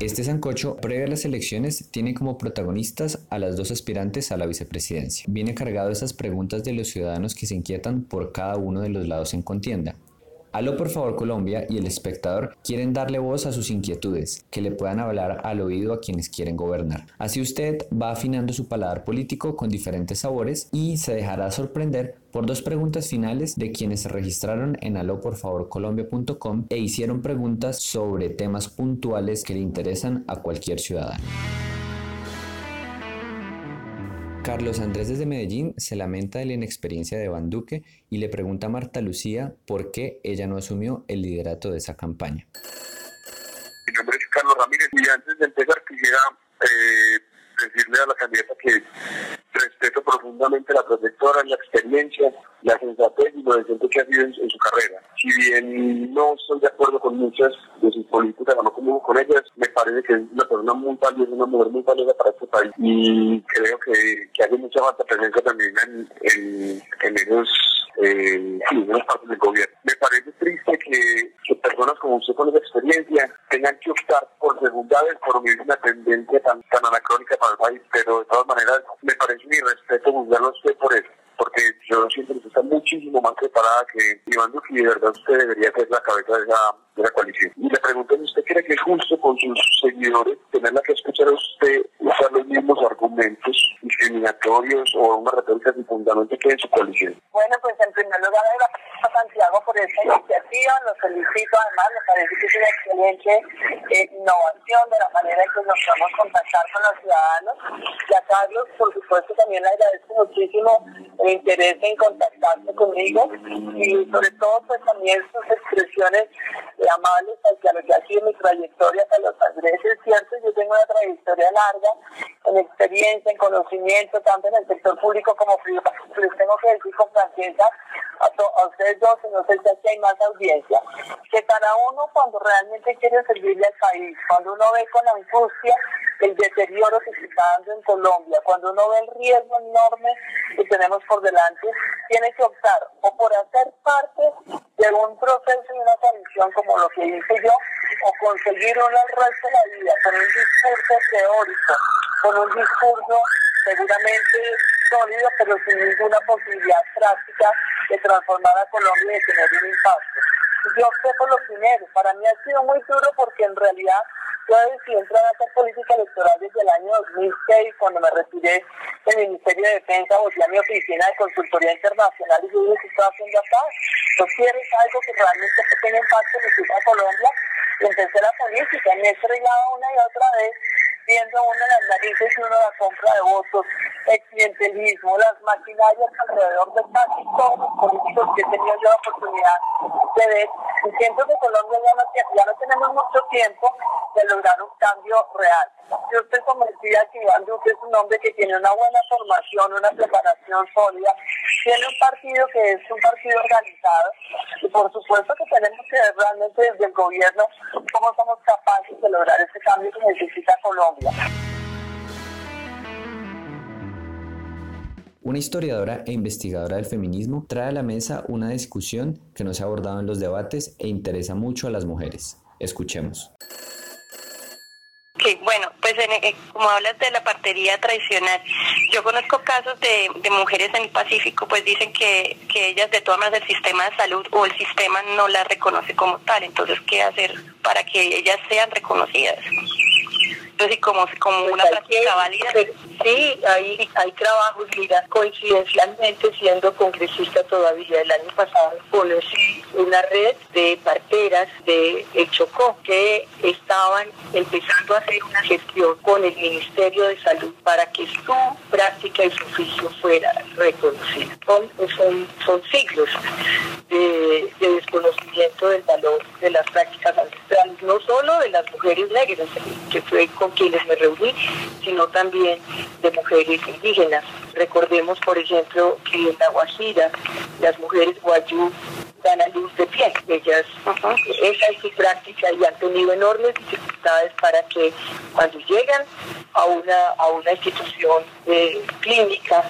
Este sancocho, previo a las elecciones, tiene como protagonistas a las dos aspirantes a la vicepresidencia. Viene cargado de esas preguntas de los ciudadanos que se inquietan por cada uno de los lados en contienda. Aló por favor Colombia y el espectador quieren darle voz a sus inquietudes, que le puedan hablar al oído a quienes quieren gobernar. Así usted va afinando su paladar político con diferentes sabores y se dejará sorprender por dos preguntas finales de quienes se registraron en aloporfavorcolombia.com e hicieron preguntas sobre temas puntuales que le interesan a cualquier ciudadano. Carlos Andrés desde Medellín se lamenta de la inexperiencia de Van Duque y le pregunta a Marta Lucía por qué ella no asumió el liderato de esa campaña. Mi nombre es Carlos Ramírez y antes de empezar quisiera eh, decirle a la candidata que respeto la protectora, la experiencia, la sensatez y lo decente que ha sido en, su carrera. Si bien no estoy de acuerdo con muchas de sus políticas, no como con ellas, me parece que es una persona muy valiosa, una mujer muy valiosa para este país y creo que, que hace mucha falta presencia también en, en, en esos eh, las partes del gobierno. Me parece triste que, personas como usted con esa experiencia tengan que optar por segundades por una tendencia tan, tan anacrónica para el país, pero de todas maneras me parece mi respeto juzgarlo a usted por eso porque yo siento que está muchísimo más preparada que Iván Duque y de verdad usted debería ser la cabeza de esa, de la coalición. Y le pregunto, ¿usted cree que es justo con sus seguidores tenerla que escuchar a usted usar los mismos argumentos discriminatorios o una retórica sin fundamento que en su coalición? Bueno, pues en primer lugar, a Santiago por esta iniciativa, los felicito además, me parece que es una excelente eh, innovación de la manera en que nos podemos contactar con los ciudadanos. Y a Carlos, por supuesto, también le agradezco muchísimo el interés en contactarse conmigo y sobre todo pues también sus expresiones amables hacia lo que ha sido mi trayectoria hasta los Andrés. Es cierto, yo tengo una trayectoria larga en experiencia, en conocimiento, tanto en el sector público como privado. Les tengo que decir con franqueza a, ustedes dos, no sé si hay más audiencia, que cada uno cuando realmente quiere servirle al país, cuando uno ve con angustia el deterioro que se está dando en Colombia, cuando uno ve el riesgo enorme que tenemos por delante, tiene que optar o por hacer parte de un proceso y una coalición como lo que hice yo, o conseguir el resto de la vida con un discurso teórico, con un discurso seguramente sólido, pero sin ninguna posibilidad práctica de transformar a Colombia y de tener un impacto. Yo opté por lo primero. Para mí ha sido muy duro porque en realidad yo decidí entrar a hacer política electoral desde el año 2006, cuando me retiré del Ministerio de Defensa, volví a mi oficina de consultoría internacional y yo dije, ¿qué estoy haciendo acá? Yo quiero algo que realmente tenga impacto en la de Colombia y empecé la política. Me he estrellado una y otra vez viendo uno las narices y uno la compra de votos, el clientelismo, las maquinarias alrededor de casi todos los políticos que he tenido yo la oportunidad de ver. Y siento que Colombia ya no, ya no tenemos mucho tiempo de lograr un cambio real. Yo estoy convencida que Iván Duque es un hombre que tiene una buena formación, una preparación sólida, tiene un partido que es un partido organizado y por supuesto que tenemos que ver realmente desde el gobierno cómo somos capaces de lograr ese cambio que necesita Colombia. Una historiadora e investigadora del feminismo trae a la mesa una discusión que no se ha abordado en los debates e interesa mucho a las mujeres. Escuchemos. Sí, bueno, pues eh, como hablas de la partería tradicional, yo conozco casos de, mujeres en el Pacífico, pues dicen que, que ellas de todas maneras el sistema de salud o el sistema no las reconoce como tal, entonces ¿qué hacer para que ellas sean reconocidas? Entonces, como, como una pues práctica válida. Sí, hay, hay trabajos, mira, coincidencialmente siendo congresista todavía el año pasado, conocí una red de parteras de El Chocó que estaban empezando a hacer una gestión con el Ministerio de Salud para que su práctica y su oficio fuera reconocida. Son, son, siglos de, de desconocimiento del valor de las prácticas ancestrales, no solo de las mujeres negras, que fue con quienes me reuní, sino también de mujeres indígenas. Recordemos, por ejemplo, que en la Guajira las mujeres guayú dan a luz de pie. Ellas, esa es su práctica y han tenido enormes dificultades para que cuando llegan a una, a una institución eh, clínica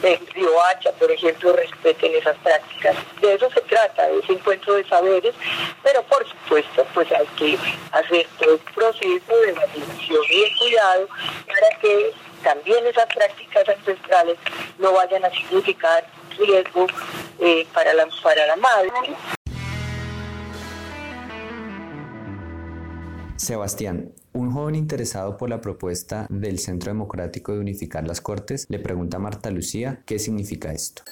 de Riohacha, por ejemplo, respeten esas prácticas. De eso se trata, de ese encuentro de saberes, pero por supuesto, pues hay que hacer todo un proceso de validación y de cuidado para que también esas prácticas ancestrales no vayan a significar riesgo eh, para, la, para la madre. Sebastián, un joven interesado por la propuesta del Centro Democrático de unificar las Cortes le pregunta a Marta Lucía qué significa esto.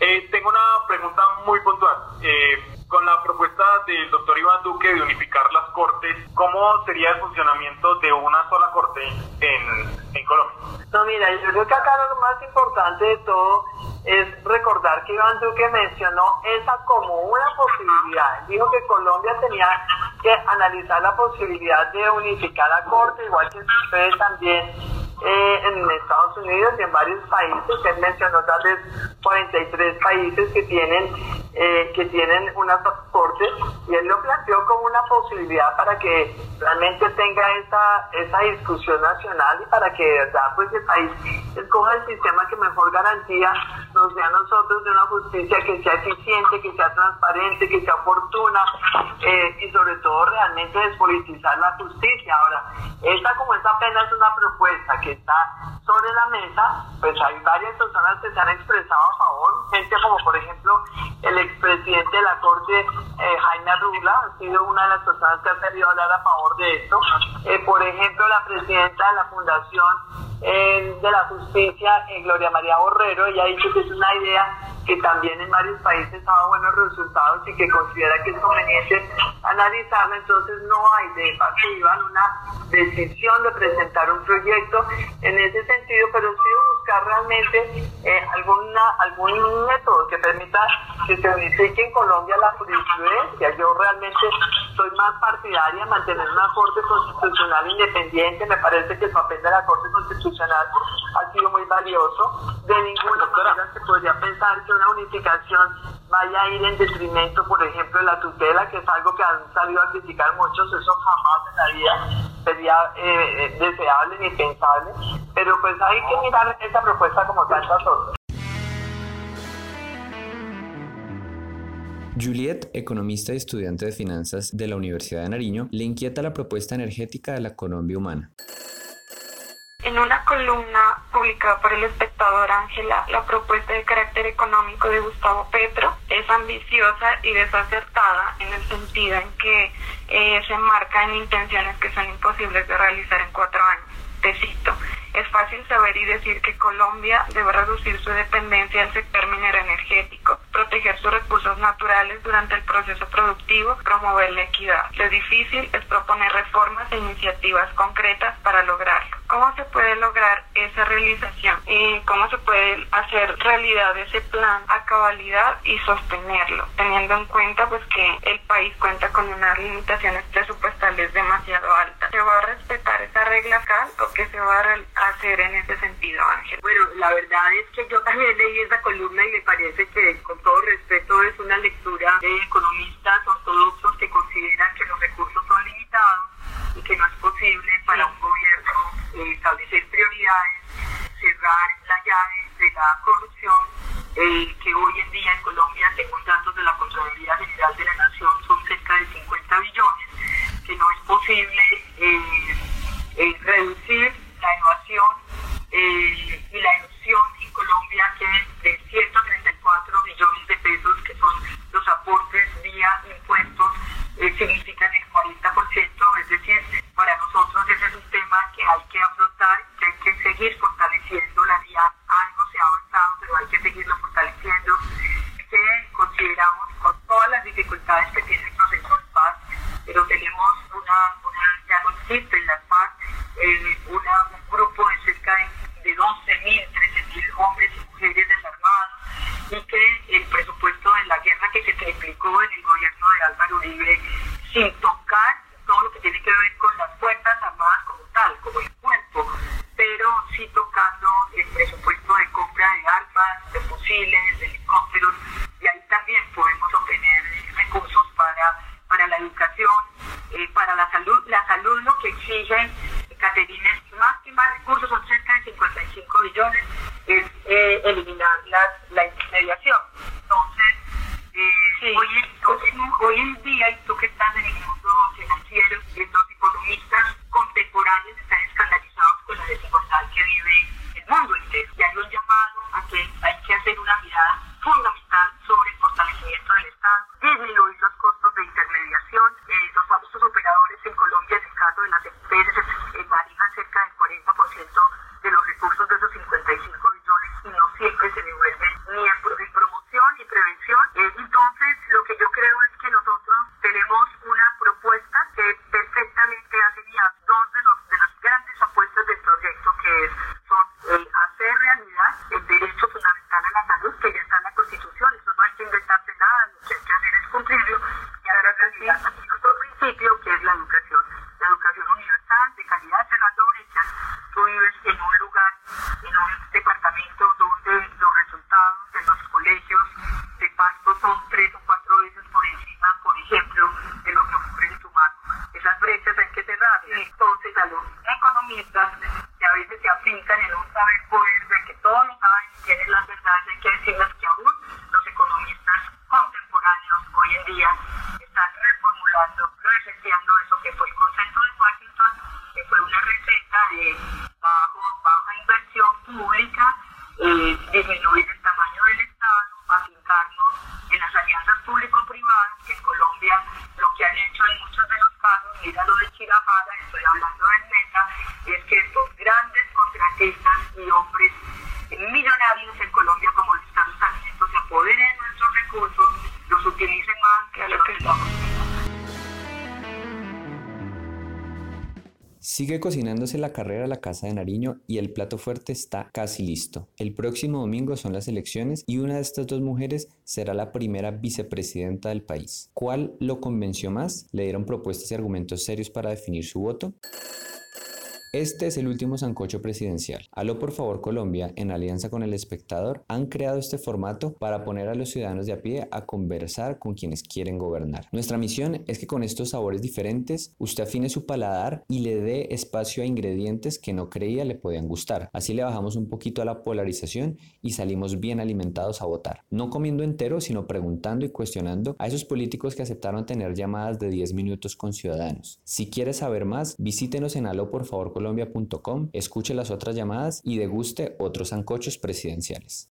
Eh, tengo una pregunta muy puntual. Eh, con la propuesta del doctor Iván Duque de unificar las Cortes, ¿cómo sería el funcionamiento de una sola Corte en, en Colombia? No, mira, yo creo que acá lo más importante de todo es recordar que Iván Duque mencionó esa como una posibilidad. Dijo que Colombia tenía que analizar la posibilidad de unificar la Corte, igual que sucede también eh, en Estados Unidos y en varios países. Él mencionó tal vez 43 países que tienen eh, que tienen unas cortes y él lo planteó como una posibilidad para que realmente tenga esa, esa discusión nacional y para que de verdad pues el país escoja el sistema que mejor garantía nos a nosotros de una justicia que sea eficiente, que sea transparente, que sea oportuna eh, y sobre todo realmente despolitizar la justicia. Ahora, esta como es apenas una propuesta que está sobre la mesa, pues hay varias personas que se han expresado a favor, gente como por ejemplo el expresidente de la Corte, eh, Jaime Arrula, ha sido una de las personas que ha querido hablar a favor de esto. Eh, por ejemplo, la presidenta de la Fundación eh, de la Justicia, Gloria María Borrero, ella ha dicho que es una idea que también en varios países ha dado buenos resultados y que considera que es conveniente analizarla. Entonces no hay de parte una decisión de presentar un proyecto en ese sentido, pero sí realmente eh, alguna, algún método que permita que se unifique en Colombia la jurisprudencia. Yo realmente soy más partidaria de mantener una Corte Constitucional independiente. Me parece que el papel de la Corte Constitucional ha sido muy valioso. De ninguna se podría pensar que una unificación vaya a ir en detrimento, por ejemplo, de la tutela, que es algo que han salido a criticar muchos, eso jamás en la vida sería eh, eh, deseable ni pensable, pero pues hay que mirar esta propuesta como tantas otras. Juliet, economista y estudiante de finanzas de la Universidad de Nariño, le inquieta la propuesta energética de la Colombia humana. En una columna publicada por el espectador Ángela, la propuesta de carácter económico de Gustavo Petro es ambiciosa y desacertada en el sentido en que eh, se enmarca en intenciones que son imposibles de realizar en cuatro años. Te cito, es fácil saber y decir que Colombia debe reducir su dependencia al sector minero energético, proteger sus recursos naturales durante el proceso productivo, promover la equidad. Lo difícil es proponer reformas e iniciativas concretas para lograrlo. ¿Cómo se puede lograr esa realización? ¿Y cómo se puede hacer realidad ese plan a cabalidad y sostenerlo? Teniendo en cuenta pues que el país cuenta con unas limitaciones presupuestales demasiado altas. ¿Se va a respetar esa regla cal o qué se va a hacer en ese sentido, Ángel? Bueno, la verdad es que yo también leí esa columna y me parece que con todo respeto es una lectura de economistas ortodoxos que consideran que los recursos son limitados y que no es posible para un gobierno eh, establecer prioridades, cerrar la llave de la corrupción, eh, que hoy en día en Colombia, según datos de la Contraloría General de la Nación, son cerca de 50 billones, que no es posible eh, reducir la innovación y la ilusión en Colombia, que es de 134 billones de pesos, que son los aportes vía impuestos, significan el 40%, es decir, para nosotros ese es un tema que hay que afrontar, que hay que seguir fortaleciendo la vía. Algo se ha avanzado, pero hay que seguirlo fortaleciendo. Que consideramos con todas las dificultades que tiene el proceso de paz, pero tenemos una, una ya no existe en las paz, eh, una, un grupo de cerca de, de 12.000, 13.000 hombres y mujeres desarmados y que el presupuesto de la guerra que se triplicó en el gobierno de Álvaro Uribe sin tocar todo lo que tiene que ver con las Fuerzas Armadas como tal, como el cuerpo, pero sí tocando el presupuesto de compra de armas, de fusiles, de helicópteros, y ahí también la educación, eh, para la salud. La salud lo que exige, Caterina, es más que más recursos, son cerca de 55 billones, es eh, eliminar las, la intermediación. Entonces, eh, hoy, hoy, en día, y tú que estás en el mundo financiero, los economistas contemporáneos están escandalizados con la desigualdad que vive el mundo entero. Y hay un llamado a que hay que hacer una mirada fundamental sobre el fortalecimiento del Estado, disminuir los costos de intermediación. Eh, los famosos operadores en Colombia, en el caso de las empresas, eh, manejan cerca del 40% de los recursos de esos 55 billones y no siempre se devuelven ni en, promoción ni prevención. Eh, entonces, lo que yo creo es que nosotros tenemos una propuesta que perfectamente hace dos de, los, de las grandes apuestas del proyecto, que es, eh, hacer realidad el derecho fundamental a la salud, que ya está en la Constitución, eso no hay que inventarse nada, lo que hay que hacer es cumplirlo, y hacer realidad otro principio que es la educación. La educación universal, de calidad, cerrando brechas. Tú vives en un lugar, en un departamento donde los resultados de los colegios de pasto son tres o cuatro veces por encima, por ejemplo, de lo que ocurre en Tumaco. Esas brechas hay que cerrar. Entonces, a los economistas que a veces se afincan en un saber poder de que todos lo las verdades, hay que decirles que aún los economistas contemporáneos hoy en día están reformulando, reseteando eso que fue el consenso de Washington, que fue una receta de bajo, baja inversión pública, eh, disminuir el tamaño del Estado, afincarnos en las alianzas público-privadas, que en Colombia lo que han hecho en muchos de los casos, mira lo de Chirajara, estoy hablando del Meta, es que estos grandes contratistas y hombres millonarios Sigue cocinándose la carrera a la Casa de Nariño y el plato fuerte está casi listo. El próximo domingo son las elecciones y una de estas dos mujeres será la primera vicepresidenta del país. ¿Cuál lo convenció más? ¿Le dieron propuestas y argumentos serios para definir su voto? Este es el último sancocho presidencial. Aló por favor Colombia, en alianza con el espectador, han creado este formato para poner a los ciudadanos de a pie a conversar con quienes quieren gobernar. Nuestra misión es que con estos sabores diferentes usted afine su paladar y le dé espacio a ingredientes que no creía le podían gustar. Así le bajamos un poquito a la polarización y salimos bien alimentados a votar. No comiendo entero, sino preguntando y cuestionando a esos políticos que aceptaron tener llamadas de 10 minutos con ciudadanos. Si quiere saber más, visítenos en Aló por favor Colombia escuche las otras llamadas y deguste otros ancochos presidenciales.